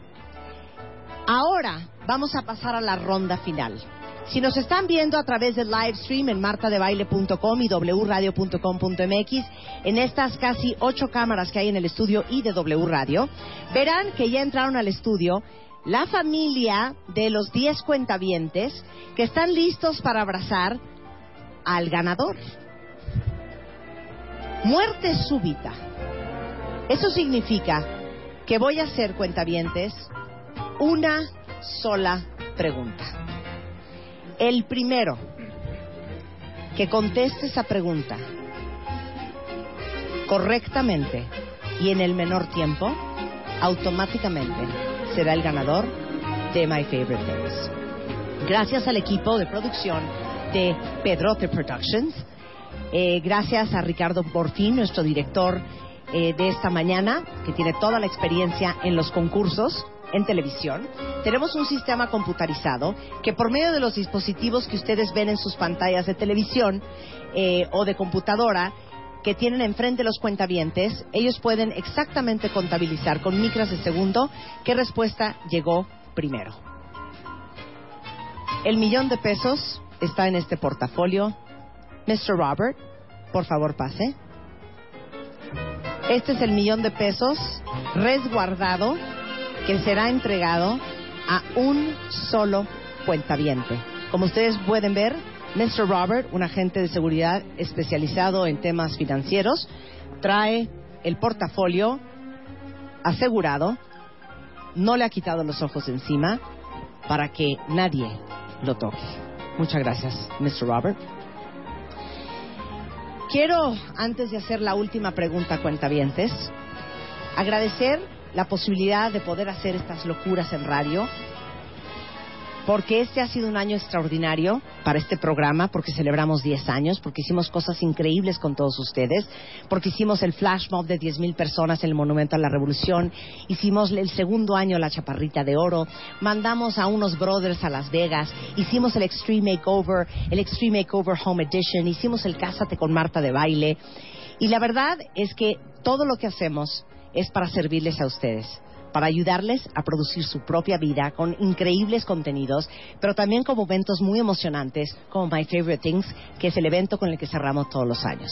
Ahora vamos a pasar a la ronda final. Si nos están viendo a través del live stream en martadebaile.com y wradio.com.mx, en estas casi ocho cámaras que hay en el estudio y de W Radio, verán que ya entraron al estudio la familia de los 10 cuentavientes que están listos para abrazar al ganador. Muerte súbita. Eso significa que voy a hacer cuentavientes una sola pregunta. El primero que conteste esa pregunta correctamente y en el menor tiempo, automáticamente será el ganador de My Favorite Things. Gracias al equipo de producción de Pedrote Productions, eh, gracias a Ricardo Porfín, nuestro director eh, de esta mañana, que tiene toda la experiencia en los concursos en televisión. Tenemos un sistema computarizado que por medio de los dispositivos que ustedes ven en sus pantallas de televisión eh, o de computadora, que tienen enfrente los cuentavientes, ellos pueden exactamente contabilizar con micras de segundo qué respuesta llegó primero. El millón de pesos está en este portafolio. Mr. Robert, por favor pase. Este es el millón de pesos resguardado que será entregado a un solo cuentaviente. Como ustedes pueden ver, Mr. Robert, un agente de seguridad especializado en temas financieros, trae el portafolio asegurado, no le ha quitado los ojos encima para que nadie lo toque. Muchas gracias, Mr. Robert. Quiero, antes de hacer la última pregunta, cuentavientes, agradecer la posibilidad de poder hacer estas locuras en radio, porque este ha sido un año extraordinario para este programa, porque celebramos 10 años, porque hicimos cosas increíbles con todos ustedes, porque hicimos el flash mob de 10.000 personas en el Monumento a la Revolución, hicimos el segundo año la Chaparrita de Oro, mandamos a unos brothers a Las Vegas, hicimos el Extreme Makeover, el Extreme Makeover Home Edition, hicimos el Cásate con Marta de Baile, y la verdad es que todo lo que hacemos es para servirles a ustedes. Para ayudarles a producir su propia vida con increíbles contenidos, pero también con momentos muy emocionantes como My Favorite Things, que es el evento con el que cerramos todos los años.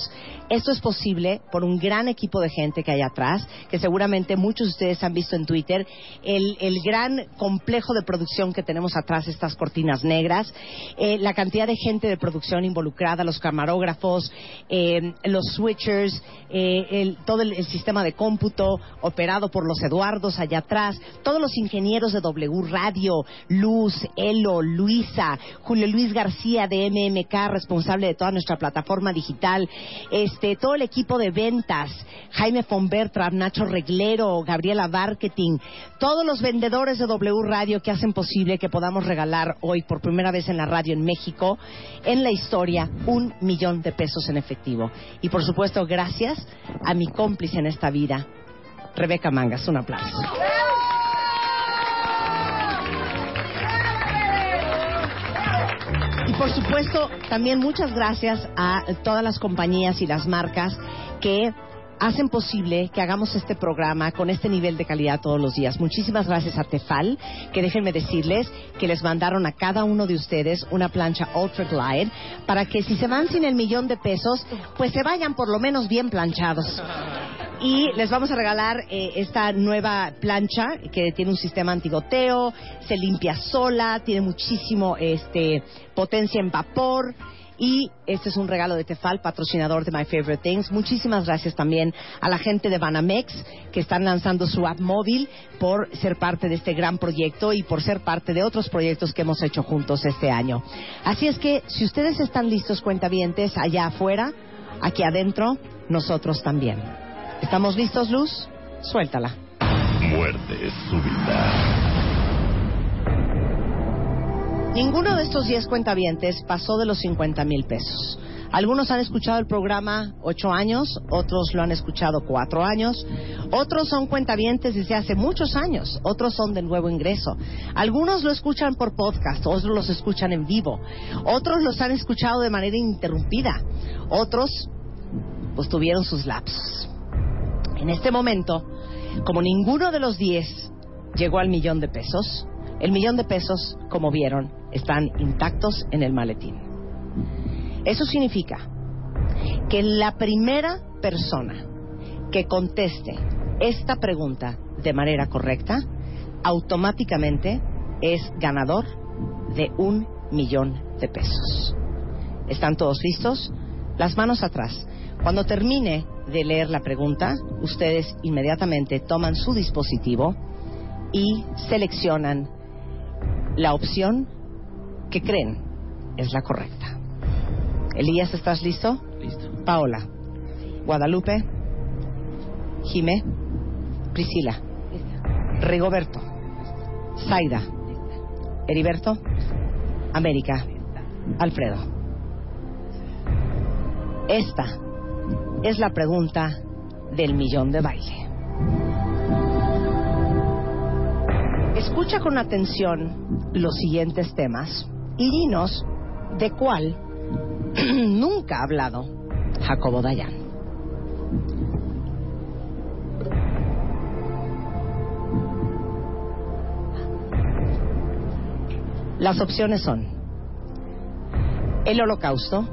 Esto es posible por un gran equipo de gente que hay atrás, que seguramente muchos de ustedes han visto en Twitter, el, el gran complejo de producción que tenemos atrás, estas cortinas negras, eh, la cantidad de gente de producción involucrada, los camarógrafos, eh, los switchers, eh, todo el, el sistema de cómputo operado por los Eduardos allá atrás, todos los ingenieros de W Radio, Luz, Elo, Luisa, Julio Luis García de MMK, responsable de toda nuestra plataforma digital, este, todo el equipo de ventas, Jaime von Bertram, Nacho Reglero, Gabriela Marketing, todos los vendedores de W Radio que hacen posible que podamos regalar hoy por primera vez en la radio en México, en la historia, un millón de pesos en efectivo. Y por supuesto, gracias a mi cómplice en esta vida, Rebeca Mangas. Un aplauso. Y por supuesto, también muchas gracias a todas las compañías y las marcas que hacen posible que hagamos este programa con este nivel de calidad todos los días. Muchísimas gracias a Tefal, que déjenme decirles que les mandaron a cada uno de ustedes una plancha Ultra Glide para que si se van sin el millón de pesos, pues se vayan por lo menos bien planchados. Y les vamos a regalar eh, esta nueva plancha que tiene un sistema antigoteo, se limpia sola, tiene muchísimo este, potencia en vapor. Y este es un regalo de Tefal, patrocinador de My Favorite Things. Muchísimas gracias también a la gente de Banamex que están lanzando su app móvil por ser parte de este gran proyecto y por ser parte de otros proyectos que hemos hecho juntos este año. Así es que si ustedes están listos, cuentavientes, allá afuera, aquí adentro, nosotros también. ¿Estamos listos, Luz? Suéltala. Muerte súbita. Ninguno de estos 10 cuentavientes pasó de los 50 mil pesos. Algunos han escuchado el programa ocho años, otros lo han escuchado cuatro años, otros son cuentavientes desde hace muchos años, otros son de nuevo ingreso. Algunos lo escuchan por podcast, otros los escuchan en vivo, otros los han escuchado de manera ininterrumpida, otros pues tuvieron sus lapsos. En este momento, como ninguno de los 10 llegó al millón de pesos, el millón de pesos, como vieron, están intactos en el maletín. Eso significa que la primera persona que conteste esta pregunta de manera correcta, automáticamente es ganador de un millón de pesos. ¿Están todos listos? Las manos atrás. Cuando termine de leer la pregunta, ustedes inmediatamente toman su dispositivo y seleccionan la opción que creen es la correcta. Elías, ¿estás listo? Listo. Paola. Guadalupe. Jimé. Priscila. Rigoberto. Zaida. Heriberto. América. Alfredo. Esta es la pregunta del millón de baile. Escucha con atención los siguientes temas y dinos de cuál nunca ha hablado Jacobo Dayan. Las opciones son el holocausto,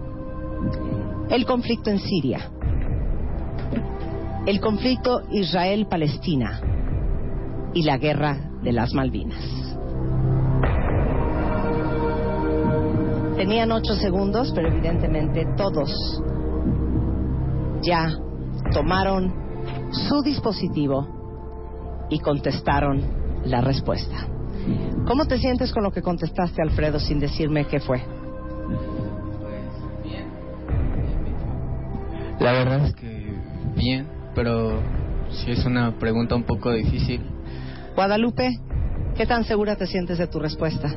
el conflicto en Siria, el conflicto Israel-Palestina y la guerra de las Malvinas. Tenían ocho segundos, pero evidentemente todos ya tomaron su dispositivo y contestaron la respuesta. ¿Cómo te sientes con lo que contestaste, Alfredo, sin decirme qué fue? La verdad es que bien, pero sí es una pregunta un poco difícil. Guadalupe, ¿qué tan segura te sientes de tu respuesta?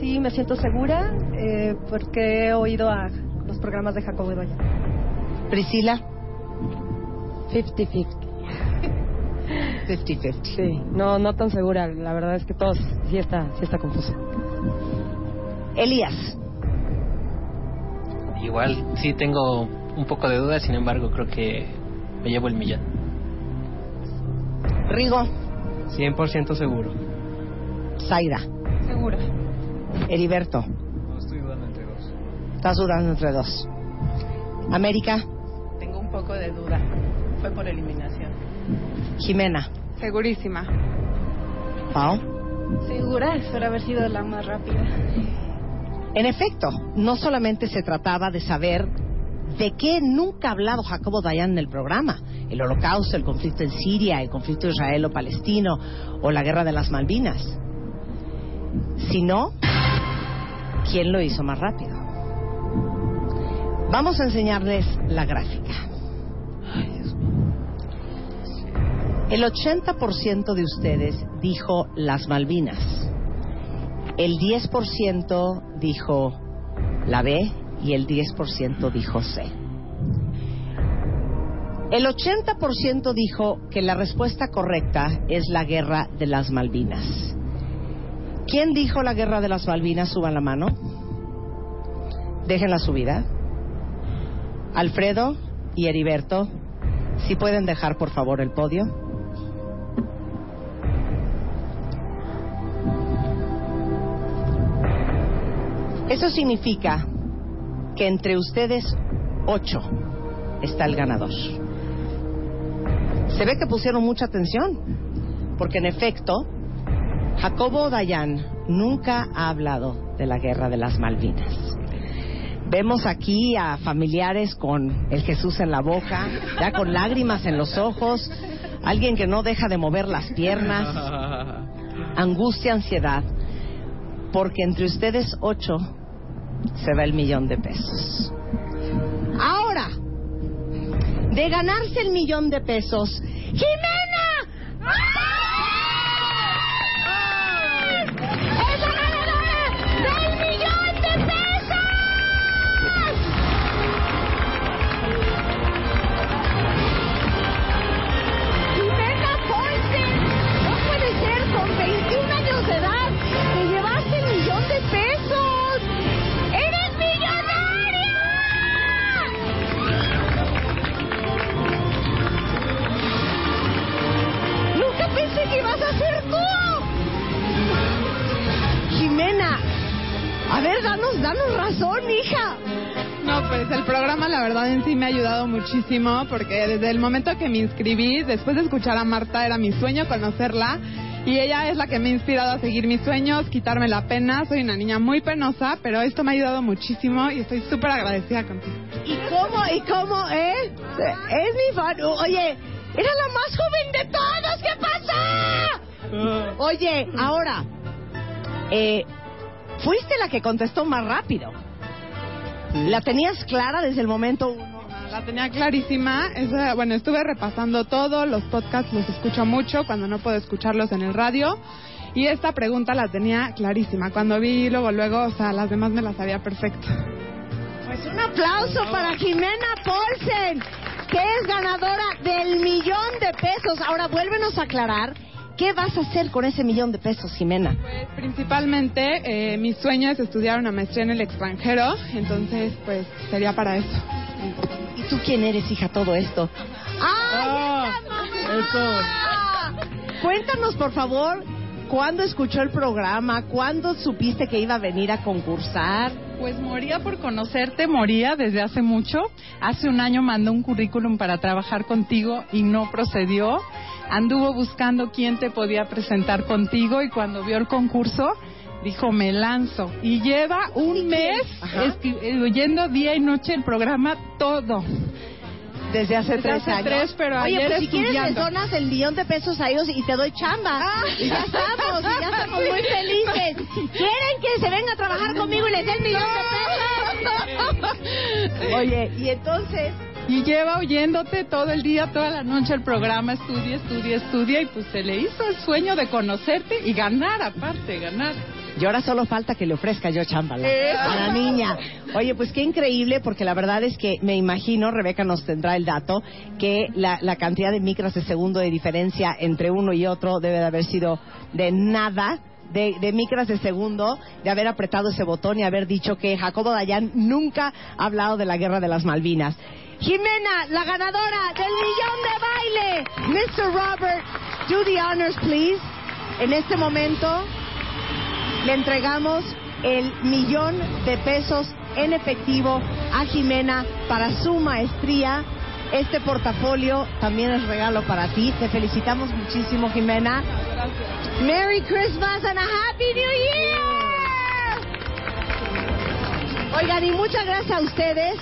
Sí, me siento segura eh, porque he oído a los programas de Jacobo Idoya. Priscila, 50-50. 50-50. Sí, no, no tan segura. La verdad es que todos sí está, sí está confuso. Elías, Igual sí tengo un poco de duda, sin embargo creo que me llevo el millón. Rigo, 100% seguro. Zaira, Segura. Heriberto, No estoy dudando entre dos. estás dudando entre dos. América, Tengo un poco de duda. Fue por eliminación. Jimena, Segurísima. Pau. Segura, espero haber sido la más rápida. En efecto, no solamente se trataba de saber de qué nunca ha hablado Jacobo Dayan en el programa, el holocausto, el conflicto en Siria, el conflicto israelo-palestino o la guerra de las Malvinas, sino quién lo hizo más rápido. Vamos a enseñarles la gráfica. El 80% de ustedes dijo las Malvinas. El 10% dijo la B y el 10% dijo C. El 80% dijo que la respuesta correcta es la guerra de las Malvinas. ¿Quién dijo la guerra de las Malvinas? Suban la mano. Dejen la subida. Alfredo y Heriberto, si pueden dejar por favor el podio. Eso significa que entre ustedes ocho está el ganador. Se ve que pusieron mucha atención, porque en efecto, Jacobo Dayan nunca ha hablado de la guerra de las Malvinas. Vemos aquí a familiares con el Jesús en la boca, ya con lágrimas en los ojos, alguien que no deja de mover las piernas, angustia, ansiedad, porque entre ustedes ocho se va el millón de pesos. Ahora, de ganarse el millón de pesos, Jimena. Verdad en sí me ha ayudado muchísimo porque desde el momento que me inscribí, después de escuchar a Marta, era mi sueño conocerla y ella es la que me ha inspirado a seguir mis sueños, quitarme la pena. Soy una niña muy penosa, pero esto me ha ayudado muchísimo y estoy súper agradecida contigo. ¿Y cómo, y cómo, eh? Es mi fan. Oye, era la más joven de todos. ¿Qué pasa? Oye, ahora, eh, fuiste la que contestó más rápido. ¿La tenías clara desde el momento uno? La tenía clarísima. Esa- bueno, estuve repasando todo, los podcasts los escucho mucho cuando no puedo escucharlos en el radio. Y esta pregunta la tenía clarísima. Cuando vi luego, luego, o sea, las demás me las sabía perfecto. Pues un aplauso para Jimena Paulsen, que es ganadora del millón de pesos. Ahora, vuélvenos a aclarar, ¿qué vas a hacer con ese millón de pesos, Jimena? Pues principalmente eh, mi sueño es estudiar una maestría en el extranjero, entonces pues sería para eso. ¿Y tú quién eres, hija, todo esto? ¡Ay, esa mamá! Cuéntanos, por favor, ¿cuándo escuchó el programa? ¿Cuándo supiste que iba a venir a concursar? Pues moría por conocerte, moría desde hace mucho. Hace un año mandó un currículum para trabajar contigo y no procedió. Anduvo buscando quién te podía presentar contigo y cuando vio el concurso dijo me lanzo. Y lleva un mes eh, oyendo día y noche el programa todo. Desde hace Desde tres hace años. tres, pero Oye, ayer pues si quieres les estudiando. donas el millón de pesos a ellos y te doy chamba. y ya estamos, y ya estamos muy felices. ¿Quieren que se venga a trabajar conmigo y les dé el millón de pesos? Oye, y entonces... Y lleva oyéndote todo el día, toda la noche el programa, estudia, estudia, estudia y pues se le hizo el sueño de conocerte y ganar aparte, ganar. Y ahora solo falta que le ofrezca yo chamba a la- Eso. a la niña. Oye, pues qué increíble, porque la verdad es que me imagino, Rebeca nos tendrá el dato, que la, la cantidad de micras de segundo de diferencia entre uno y otro debe de haber sido de nada. De, de micras de segundo, de haber apretado ese botón y haber dicho que Jacobo Dayan nunca ha hablado de la guerra de las Malvinas. Jimena, la ganadora del millón de baile, Mr. Robert Do the honors, please. En este momento le entregamos el millón de pesos en efectivo a Jimena para su maestría. Este portafolio también es regalo para ti. Te felicitamos muchísimo, Jimena. Merry Christmas and a Happy New Year. Oigan, y muchas gracias a ustedes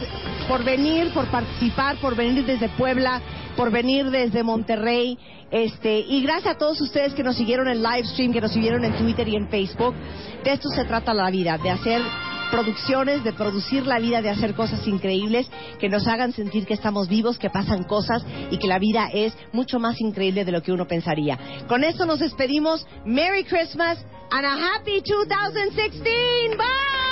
por venir, por participar, por venir desde Puebla, por venir desde Monterrey. Este, y gracias a todos ustedes que nos siguieron en live stream, que nos siguieron en Twitter y en Facebook. De esto se trata la vida, de hacer producciones, de producir la vida, de hacer cosas increíbles que nos hagan sentir que estamos vivos, que pasan cosas y que la vida es mucho más increíble de lo que uno pensaría. Con esto nos despedimos. Merry Christmas and a happy 2016. Bye.